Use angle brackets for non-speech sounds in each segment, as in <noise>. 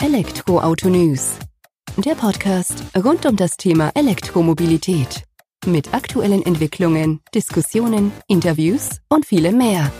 Elektroauto News. Der Podcast rund um das Thema Elektromobilität. Mit aktuellen Entwicklungen, Diskussionen, Interviews und vielem mehr.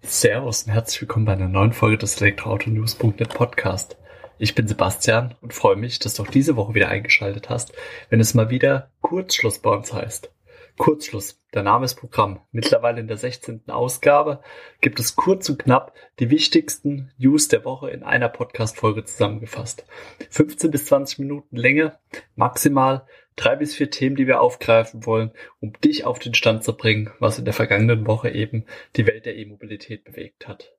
Servus und herzlich willkommen bei einer neuen Folge des Elektroautonews.net Podcast. Ich bin Sebastian und freue mich, dass du auch diese Woche wieder eingeschaltet hast, wenn es mal wieder Kurzschluss bei uns heißt. Kurzschluss. Der Name ist Programm. Mittlerweile in der 16. Ausgabe gibt es kurz und knapp die wichtigsten News der Woche in einer Podcast-Folge zusammengefasst. 15 bis 20 Minuten Länge, maximal drei bis vier Themen, die wir aufgreifen wollen, um dich auf den Stand zu bringen, was in der vergangenen Woche eben die Welt der E-Mobilität bewegt hat.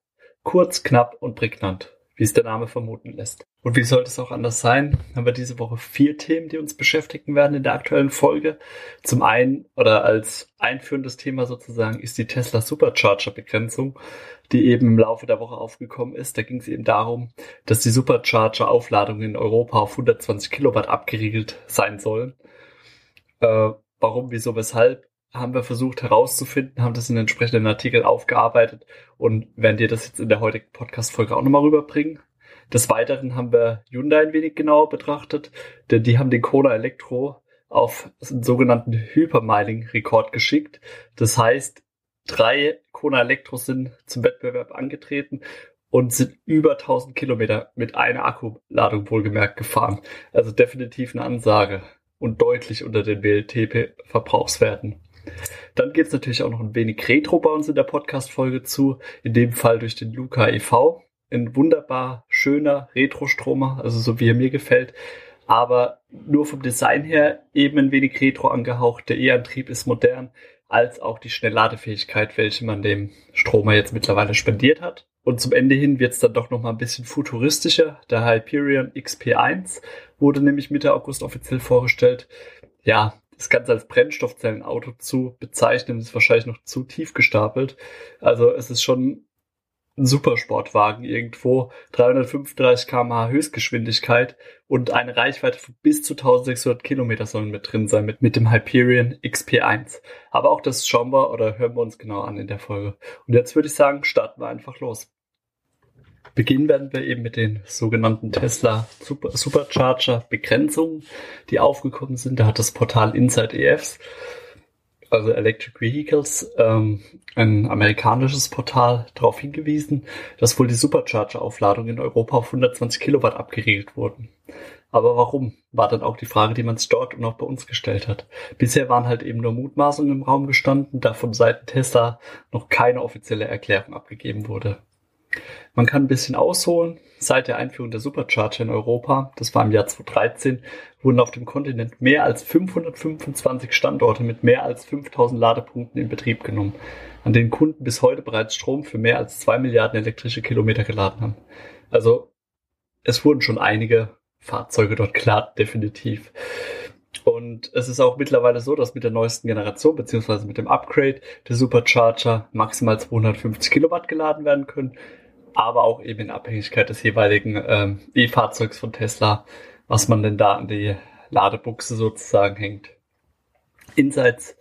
Kurz, knapp und prägnant wie es der Name vermuten lässt. Und wie sollte es auch anders sein, haben wir diese Woche vier Themen, die uns beschäftigen werden in der aktuellen Folge. Zum einen oder als einführendes Thema sozusagen ist die Tesla Supercharger Begrenzung, die eben im Laufe der Woche aufgekommen ist. Da ging es eben darum, dass die Supercharger Aufladungen in Europa auf 120 Kilowatt abgeriegelt sein sollen. Äh, warum, wieso, weshalb haben wir versucht herauszufinden, haben das in entsprechenden Artikeln aufgearbeitet und werden dir das jetzt in der heutigen Podcast-Folge auch nochmal rüberbringen. Des Weiteren haben wir Hyundai ein wenig genauer betrachtet, denn die haben den Kona Elektro auf einen sogenannten Hypermiling-Rekord geschickt. Das heißt, drei Kona Elektros sind zum Wettbewerb angetreten und sind über 1000 Kilometer mit einer Akkuladung wohlgemerkt gefahren. Also definitiv eine Ansage und deutlich unter den WLTP-Verbrauchswerten. Dann geht es natürlich auch noch ein wenig Retro bei uns in der Podcast-Folge zu. In dem Fall durch den Luca e.V. Ein wunderbar schöner Retro-Stromer, also so wie er mir gefällt. Aber nur vom Design her eben ein wenig Retro angehaucht. Der E-Antrieb ist modern, als auch die Schnellladefähigkeit, welche man dem Stromer jetzt mittlerweile spendiert hat. Und zum Ende hin wird es dann doch noch mal ein bisschen futuristischer. Der Hyperion XP1 wurde nämlich Mitte August offiziell vorgestellt. Ja, das Ganze als Brennstoffzellenauto zu bezeichnen, ist wahrscheinlich noch zu tief gestapelt. Also es ist schon ein Supersportwagen irgendwo, 335 km/h Höchstgeschwindigkeit und eine Reichweite von bis zu 1600 Kilometer sollen mit drin sein mit, mit dem Hyperion XP1. Aber auch das schauen wir oder hören wir uns genau an in der Folge. Und jetzt würde ich sagen, starten wir einfach los. Beginnen werden wir eben mit den sogenannten Tesla Super Supercharger Begrenzungen, die aufgekommen sind. Da hat das Portal Inside EFs, also Electric Vehicles, ähm, ein amerikanisches Portal darauf hingewiesen, dass wohl die Supercharger-Aufladungen in Europa auf 120 Kilowatt abgeriegelt wurden. Aber warum? War dann auch die Frage, die man sich dort und auch bei uns gestellt hat. Bisher waren halt eben nur Mutmaßungen im Raum gestanden, da von Seiten Tesla noch keine offizielle Erklärung abgegeben wurde. Man kann ein bisschen ausholen. Seit der Einführung der Supercharger in Europa, das war im Jahr 2013, wurden auf dem Kontinent mehr als 525 Standorte mit mehr als 5000 Ladepunkten in Betrieb genommen, an denen Kunden bis heute bereits Strom für mehr als 2 Milliarden elektrische Kilometer geladen haben. Also es wurden schon einige Fahrzeuge dort geladen, definitiv. Und es ist auch mittlerweile so, dass mit der neuesten Generation beziehungsweise mit dem Upgrade der Supercharger maximal 250 Kilowatt geladen werden können aber auch eben in Abhängigkeit des jeweiligen ähm, E-Fahrzeugs von Tesla, was man denn da an die Ladebuchse sozusagen hängt. Insights,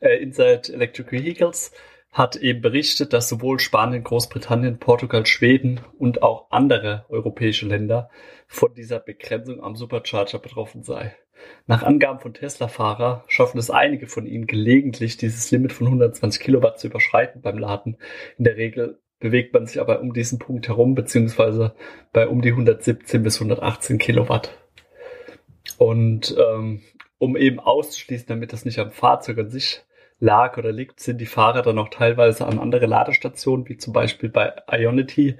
äh, Inside Electric Vehicles hat eben berichtet, dass sowohl Spanien, Großbritannien, Portugal, Schweden und auch andere europäische Länder von dieser Begrenzung am Supercharger betroffen sei. Nach Angaben von Tesla-Fahrer schaffen es einige von ihnen gelegentlich, dieses Limit von 120 Kilowatt zu überschreiten beim Laden. In der Regel bewegt man sich aber um diesen Punkt herum, beziehungsweise bei um die 117 bis 118 Kilowatt. Und ähm, um eben auszuschließen, damit das nicht am Fahrzeug an sich lag oder liegt, sind die Fahrer dann auch teilweise an andere Ladestationen, wie zum Beispiel bei Ionity,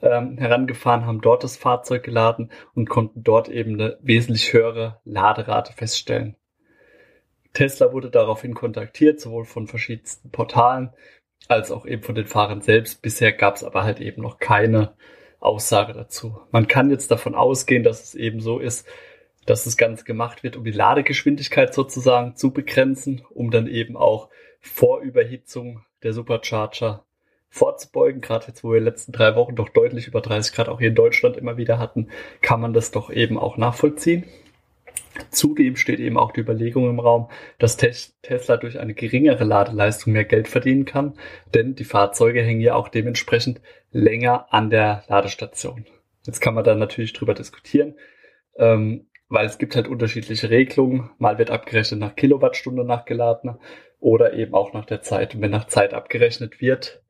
ähm, herangefahren, haben dort das Fahrzeug geladen und konnten dort eben eine wesentlich höhere Laderate feststellen. Tesla wurde daraufhin kontaktiert, sowohl von verschiedensten Portalen als auch eben von den Fahrern selbst. Bisher gab es aber halt eben noch keine Aussage dazu. Man kann jetzt davon ausgehen, dass es eben so ist, dass das Ganze gemacht wird, um die Ladegeschwindigkeit sozusagen zu begrenzen, um dann eben auch Vorüberhitzung der Supercharger vorzubeugen. Gerade jetzt, wo wir in den letzten drei Wochen doch deutlich über 30 Grad auch hier in Deutschland immer wieder hatten, kann man das doch eben auch nachvollziehen. Zudem steht eben auch die Überlegung im Raum, dass Tesla durch eine geringere Ladeleistung mehr Geld verdienen kann, denn die Fahrzeuge hängen ja auch dementsprechend länger an der Ladestation. Jetzt kann man da natürlich drüber diskutieren, ähm, weil es gibt halt unterschiedliche Regelungen. Mal wird abgerechnet nach Kilowattstunde nachgeladen oder eben auch nach der Zeit. Und wenn nach Zeit abgerechnet wird,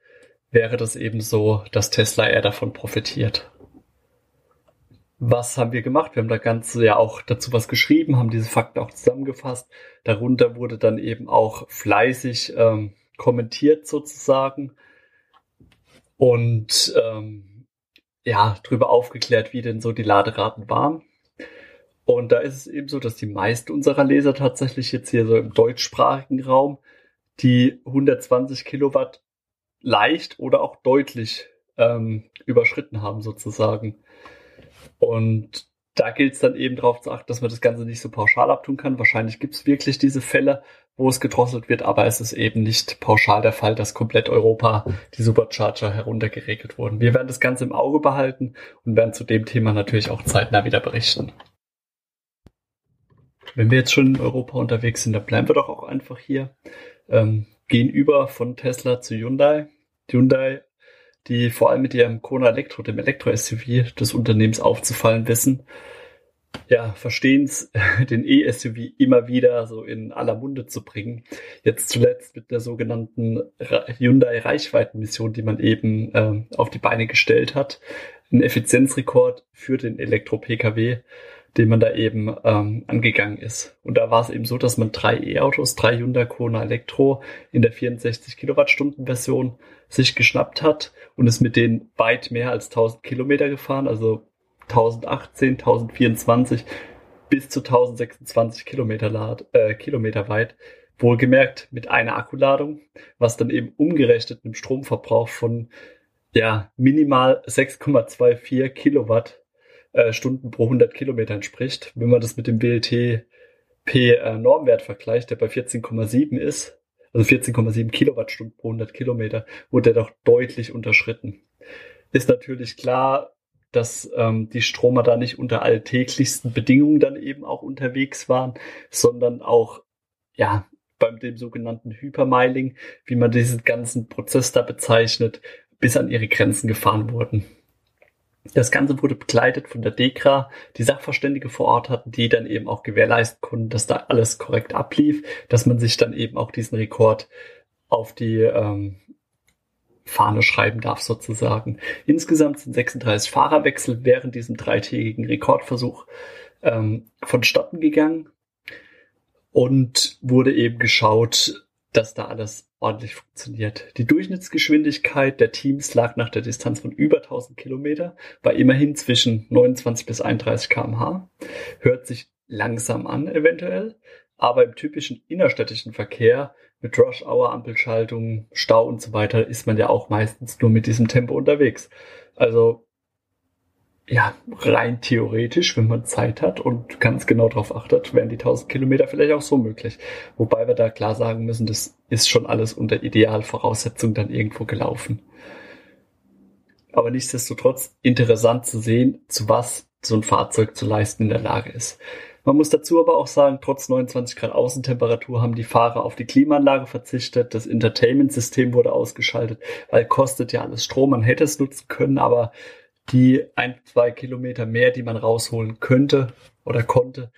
wäre das eben so, dass Tesla eher davon profitiert. Was haben wir gemacht? Wir haben da Ganze ja auch dazu was geschrieben, haben diese Fakten auch zusammengefasst. Darunter wurde dann eben auch fleißig ähm, kommentiert sozusagen und ähm, ja, darüber aufgeklärt, wie denn so die Laderaten waren. Und da ist es eben so, dass die meisten unserer Leser tatsächlich jetzt hier so im deutschsprachigen Raum die 120 Kilowatt leicht oder auch deutlich ähm, überschritten haben sozusagen. Und da gilt es dann eben darauf zu achten, dass man das Ganze nicht so pauschal abtun kann. Wahrscheinlich gibt es wirklich diese Fälle, wo es gedrosselt wird, aber es ist eben nicht pauschal der Fall, dass komplett Europa die Supercharger heruntergeregelt wurden. Wir werden das Ganze im Auge behalten und werden zu dem Thema natürlich auch zeitnah wieder berichten. Wenn wir jetzt schon in Europa unterwegs sind, dann bleiben wir doch auch einfach hier. Ähm, gehen über von Tesla zu Hyundai. Hyundai, die vor allem mit ihrem Kona Elektro, dem Elektro-SUV des Unternehmens aufzufallen wissen, ja, verstehen es, <laughs> den E-SUV immer wieder so in aller Munde zu bringen. Jetzt zuletzt mit der sogenannten Hyundai Reichweitenmission, die man eben ähm, auf die Beine gestellt hat. Ein Effizienzrekord für den Elektro-Pkw den man da eben ähm, angegangen ist. Und da war es eben so, dass man drei E-Autos, drei Hyundai Kona Elektro in der 64 Kilowattstunden Version sich geschnappt hat und ist mit denen weit mehr als 1000 Kilometer gefahren, also 1018, 1024 bis zu 1026 Kilometer, Lad, äh, Kilometer weit. Wohlgemerkt mit einer Akkuladung, was dann eben umgerechnet einem Stromverbrauch von ja, minimal 6,24 Kilowatt äh, Stunden pro 100 Kilometer entspricht. Wenn man das mit dem WLTP-Normwert äh, vergleicht, der bei 14,7 ist, also 14,7 Kilowattstunden pro 100 Kilometer, wurde er doch deutlich unterschritten. Ist natürlich klar, dass ähm, die Stromer da nicht unter alltäglichsten Bedingungen dann eben auch unterwegs waren, sondern auch ja beim dem sogenannten Hypermiling, wie man diesen ganzen Prozess da bezeichnet, bis an ihre Grenzen gefahren wurden. Das Ganze wurde begleitet von der DEKRA, die Sachverständige vor Ort hatten, die dann eben auch gewährleisten konnten, dass da alles korrekt ablief, dass man sich dann eben auch diesen Rekord auf die ähm, Fahne schreiben darf sozusagen. Insgesamt sind 36 Fahrerwechsel während diesem dreitägigen Rekordversuch ähm, vonstatten gegangen und wurde eben geschaut, dass da alles ordentlich funktioniert. Die Durchschnittsgeschwindigkeit der Teams lag nach der Distanz von über 1000 Kilometer bei immerhin zwischen 29 bis 31 kmh. Hört sich langsam an eventuell, aber im typischen innerstädtischen Verkehr mit Rush-Hour, Ampelschaltung, Stau und so weiter ist man ja auch meistens nur mit diesem Tempo unterwegs. Also ja, rein theoretisch, wenn man Zeit hat und ganz genau darauf achtet, wären die 1000 Kilometer vielleicht auch so möglich. Wobei wir da klar sagen müssen, das ist schon alles unter Idealvoraussetzungen dann irgendwo gelaufen. Aber nichtsdestotrotz interessant zu sehen, zu was so ein Fahrzeug zu leisten in der Lage ist. Man muss dazu aber auch sagen, trotz 29 Grad Außentemperatur haben die Fahrer auf die Klimaanlage verzichtet. Das Entertainment-System wurde ausgeschaltet, weil kostet ja alles Strom. Man hätte es nutzen können, aber die ein, zwei Kilometer mehr, die man rausholen könnte oder konnte,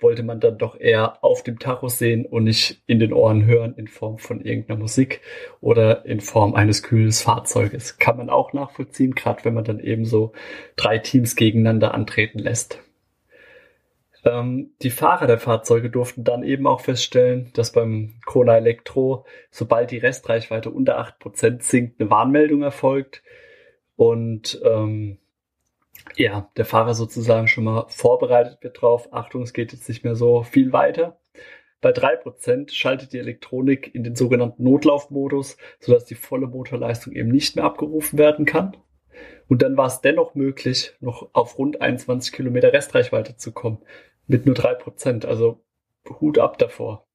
wollte man dann doch eher auf dem Tacho sehen und nicht in den Ohren hören in Form von irgendeiner Musik oder in Form eines kühlen Fahrzeuges. Kann man auch nachvollziehen, gerade wenn man dann eben so drei Teams gegeneinander antreten lässt. Ähm, die Fahrer der Fahrzeuge durften dann eben auch feststellen, dass beim Kona Elektro, sobald die Restreichweite unter acht Prozent sinkt, eine Warnmeldung erfolgt und ähm, ja, der Fahrer sozusagen schon mal vorbereitet wird drauf. Achtung, es geht jetzt nicht mehr so viel weiter. Bei drei Prozent schaltet die Elektronik in den sogenannten Notlaufmodus, sodass die volle Motorleistung eben nicht mehr abgerufen werden kann. Und dann war es dennoch möglich, noch auf rund 21 Kilometer Restreichweite zu kommen. Mit nur drei Prozent. Also Hut ab davor.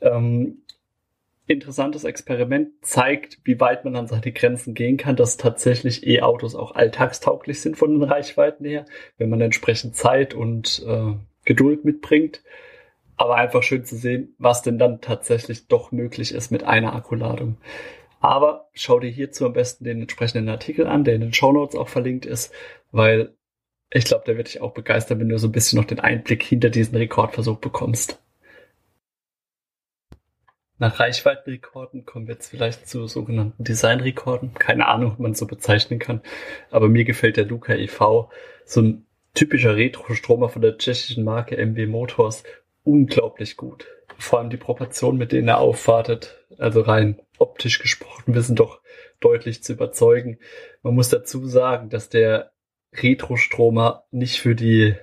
Ähm, interessantes Experiment, zeigt, wie weit man an seine Grenzen gehen kann, dass tatsächlich E-Autos auch alltagstauglich sind von den Reichweiten her, wenn man entsprechend Zeit und äh, Geduld mitbringt. Aber einfach schön zu sehen, was denn dann tatsächlich doch möglich ist mit einer Akkuladung. Aber schau dir hierzu am besten den entsprechenden Artikel an, der in den Show Notes auch verlinkt ist, weil ich glaube, der wird dich auch begeistern, wenn du so ein bisschen noch den Einblick hinter diesen Rekordversuch bekommst. Nach Reichweitenrekorden kommen wir jetzt vielleicht zu sogenannten Designrekorden. Keine Ahnung, ob man so bezeichnen kann. Aber mir gefällt der Luca e.V. so ein typischer Retro-Stromer von der tschechischen Marke MW Motors unglaublich gut. Vor allem die Proportionen, mit denen er aufwartet, also rein optisch gesprochen, wissen doch deutlich zu überzeugen. Man muss dazu sagen, dass der Retro-Stromer nicht für die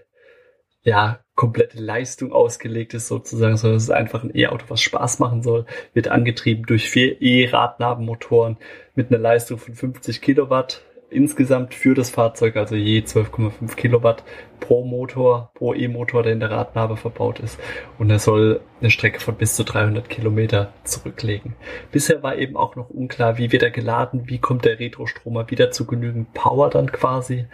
ja, komplette Leistung ausgelegt ist sozusagen, sondern es ist einfach ein E-Auto, was Spaß machen soll, wird angetrieben durch vier E-Radnabenmotoren mit einer Leistung von 50 Kilowatt insgesamt für das Fahrzeug, also je 12,5 Kilowatt pro Motor, pro E-Motor, der in der Radnabe verbaut ist. Und er soll eine Strecke von bis zu 300 Kilometer zurücklegen. Bisher war eben auch noch unklar, wie wird er geladen, wie kommt der Retrostromer wieder zu genügend Power dann quasi.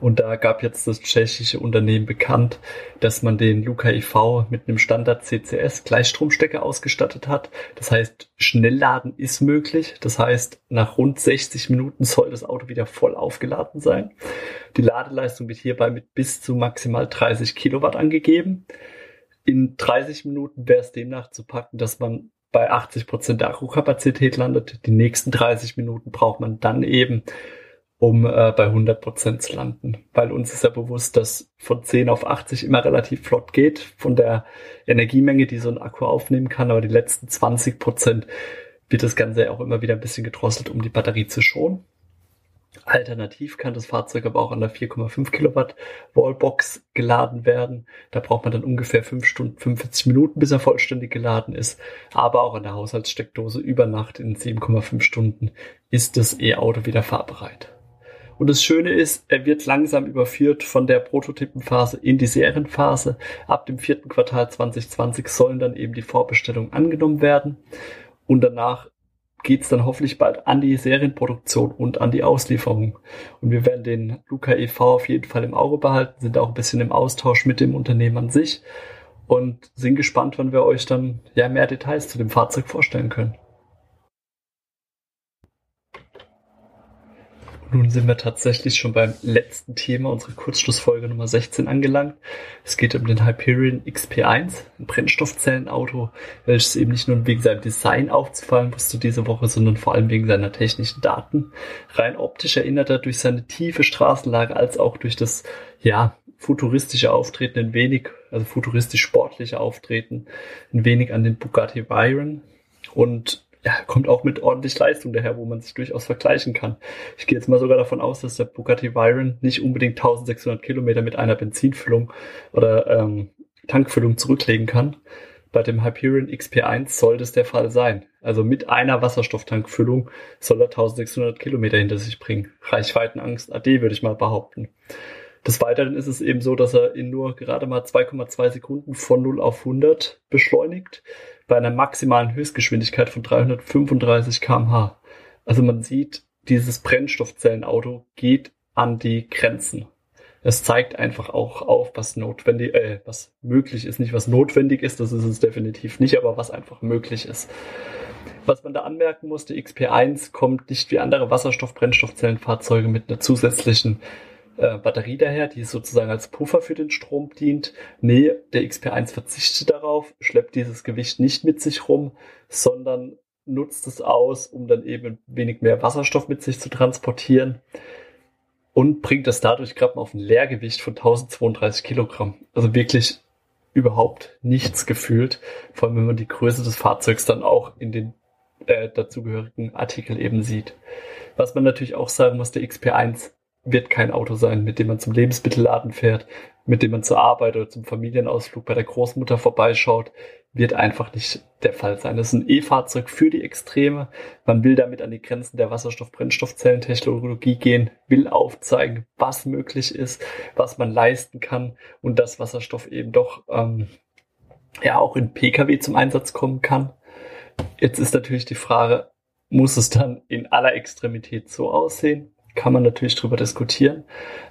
Und da gab jetzt das tschechische Unternehmen bekannt, dass man den Luca IV mit einem Standard CCS Gleichstromstecker ausgestattet hat. Das heißt, Schnellladen ist möglich. Das heißt, nach rund 60 Minuten soll das Auto wieder voll aufgeladen sein. Die Ladeleistung wird hierbei mit bis zu maximal 30 Kilowatt angegeben. In 30 Minuten wäre es demnach zu packen, dass man bei 80 Prozent der Akkukapazität landet. Die nächsten 30 Minuten braucht man dann eben, um äh, bei 100 Prozent zu landen. Weil uns ist ja bewusst, dass von 10 auf 80 immer relativ flott geht von der Energiemenge, die so ein Akku aufnehmen kann. Aber die letzten 20 Prozent wird das Ganze auch immer wieder ein bisschen gedrosselt, um die Batterie zu schonen. Alternativ kann das Fahrzeug aber auch an der 4,5 Kilowatt Wallbox geladen werden. Da braucht man dann ungefähr 5 Stunden 45 Minuten, bis er vollständig geladen ist. Aber auch an der Haushaltssteckdose über Nacht in 7,5 Stunden ist das E-Auto wieder fahrbereit. Und das Schöne ist, er wird langsam überführt von der Prototypenphase in die Serienphase. Ab dem vierten Quartal 2020 sollen dann eben die Vorbestellungen angenommen werden. Und danach geht es dann hoffentlich bald an die Serienproduktion und an die Auslieferung. Und wir werden den Luca e.V. auf jeden Fall im Auge behalten, sind auch ein bisschen im Austausch mit dem Unternehmen an sich und sind gespannt, wann wir euch dann ja mehr Details zu dem Fahrzeug vorstellen können. Nun sind wir tatsächlich schon beim letzten Thema unserer Kurzschlussfolge Nummer 16 angelangt. Es geht um den Hyperion XP1, ein Brennstoffzellenauto, welches eben nicht nur wegen seinem Design aufzufallen wusste diese Woche, sondern vor allem wegen seiner technischen Daten. Rein optisch erinnert er durch seine tiefe Straßenlage als auch durch das, ja, futuristische Auftreten ein wenig, also futuristisch sportliche Auftreten, ein wenig an den Bugatti Veyron und ja, kommt auch mit ordentlich Leistung daher, wo man sich durchaus vergleichen kann. Ich gehe jetzt mal sogar davon aus, dass der Bugatti Veyron nicht unbedingt 1600 Kilometer mit einer Benzinfüllung oder ähm, Tankfüllung zurücklegen kann. Bei dem Hyperion XP1 soll das der Fall sein. Also mit einer Wasserstofftankfüllung soll er 1600 Kilometer hinter sich bringen. Reichweitenangst AD würde ich mal behaupten. Des Weiteren ist es eben so, dass er in nur gerade mal 2,2 Sekunden von 0 auf 100 beschleunigt bei einer maximalen Höchstgeschwindigkeit von 335 kmh. Also man sieht, dieses Brennstoffzellenauto geht an die Grenzen. Es zeigt einfach auch auf, was notwendig, äh, was möglich ist, nicht was notwendig ist, das ist es definitiv nicht, aber was einfach möglich ist. Was man da anmerken muss, die XP1 kommt nicht wie andere Wasserstoff-Brennstoffzellenfahrzeuge mit einer zusätzlichen äh, Batterie daher, die sozusagen als Puffer für den Strom dient. Nee, der XP1 verzichtet darauf, schleppt dieses Gewicht nicht mit sich rum, sondern nutzt es aus, um dann eben ein wenig mehr Wasserstoff mit sich zu transportieren und bringt das dadurch gerade mal auf ein Leergewicht von 1032 Kilogramm. Also wirklich überhaupt nichts gefühlt, vor allem wenn man die Größe des Fahrzeugs dann auch in den äh, dazugehörigen Artikel eben sieht. Was man natürlich auch sagen muss, der XP1 wird kein Auto sein, mit dem man zum Lebensmittelladen fährt, mit dem man zur Arbeit oder zum Familienausflug bei der Großmutter vorbeischaut, wird einfach nicht der Fall sein. Das ist ein E-Fahrzeug für die Extreme. Man will damit an die Grenzen der Wasserstoff-Brennstoffzellentechnologie gehen, will aufzeigen, was möglich ist, was man leisten kann und dass Wasserstoff eben doch ähm, ja auch in Pkw zum Einsatz kommen kann. Jetzt ist natürlich die Frage, muss es dann in aller Extremität so aussehen? Kann man natürlich drüber diskutieren,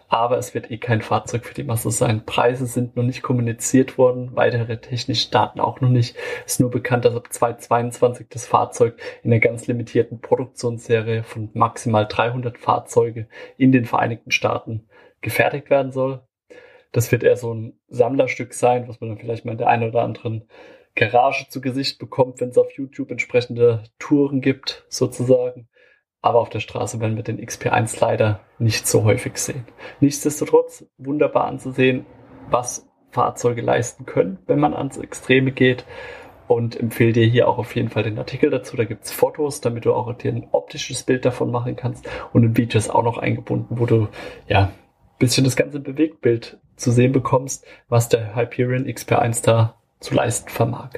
aber es wird eh kein Fahrzeug für die Masse sein. Preise sind noch nicht kommuniziert worden, weitere technische Daten auch noch nicht. Es ist nur bekannt, dass ab 2022 das Fahrzeug in einer ganz limitierten Produktionsserie von maximal 300 Fahrzeuge in den Vereinigten Staaten gefertigt werden soll. Das wird eher so ein Sammlerstück sein, was man dann vielleicht mal in der einen oder anderen Garage zu Gesicht bekommt, wenn es auf YouTube entsprechende Touren gibt, sozusagen. Aber auf der Straße werden wir den XP1 leider nicht so häufig sehen. Nichtsdestotrotz wunderbar anzusehen, was Fahrzeuge leisten können, wenn man ans Extreme geht. Und empfehle dir hier auch auf jeden Fall den Artikel dazu. Da gibt's Fotos, damit du auch dir ein optisches Bild davon machen kannst. Und ein Video ist auch noch eingebunden, wo du ja bisschen das ganze Bewegtbild zu sehen bekommst, was der Hyperion XP1 da zu leisten vermag.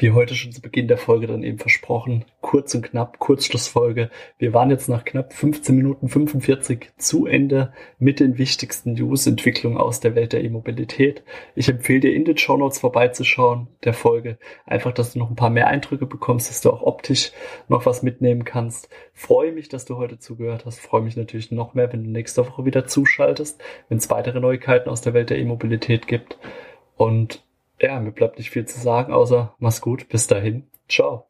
Wie heute schon zu Beginn der Folge dann eben versprochen, kurz und knapp, Kurzschlussfolge. Wir waren jetzt nach knapp 15 Minuten 45 zu Ende mit den wichtigsten News-Entwicklungen aus der Welt der E-Mobilität. Ich empfehle dir in den Show Notes vorbeizuschauen der Folge. Einfach, dass du noch ein paar mehr Eindrücke bekommst, dass du auch optisch noch was mitnehmen kannst. Freue mich, dass du heute zugehört hast. Freue mich natürlich noch mehr, wenn du nächste Woche wieder zuschaltest, wenn es weitere Neuigkeiten aus der Welt der E-Mobilität gibt. Und ja, mir bleibt nicht viel zu sagen, außer mach's gut, bis dahin, ciao.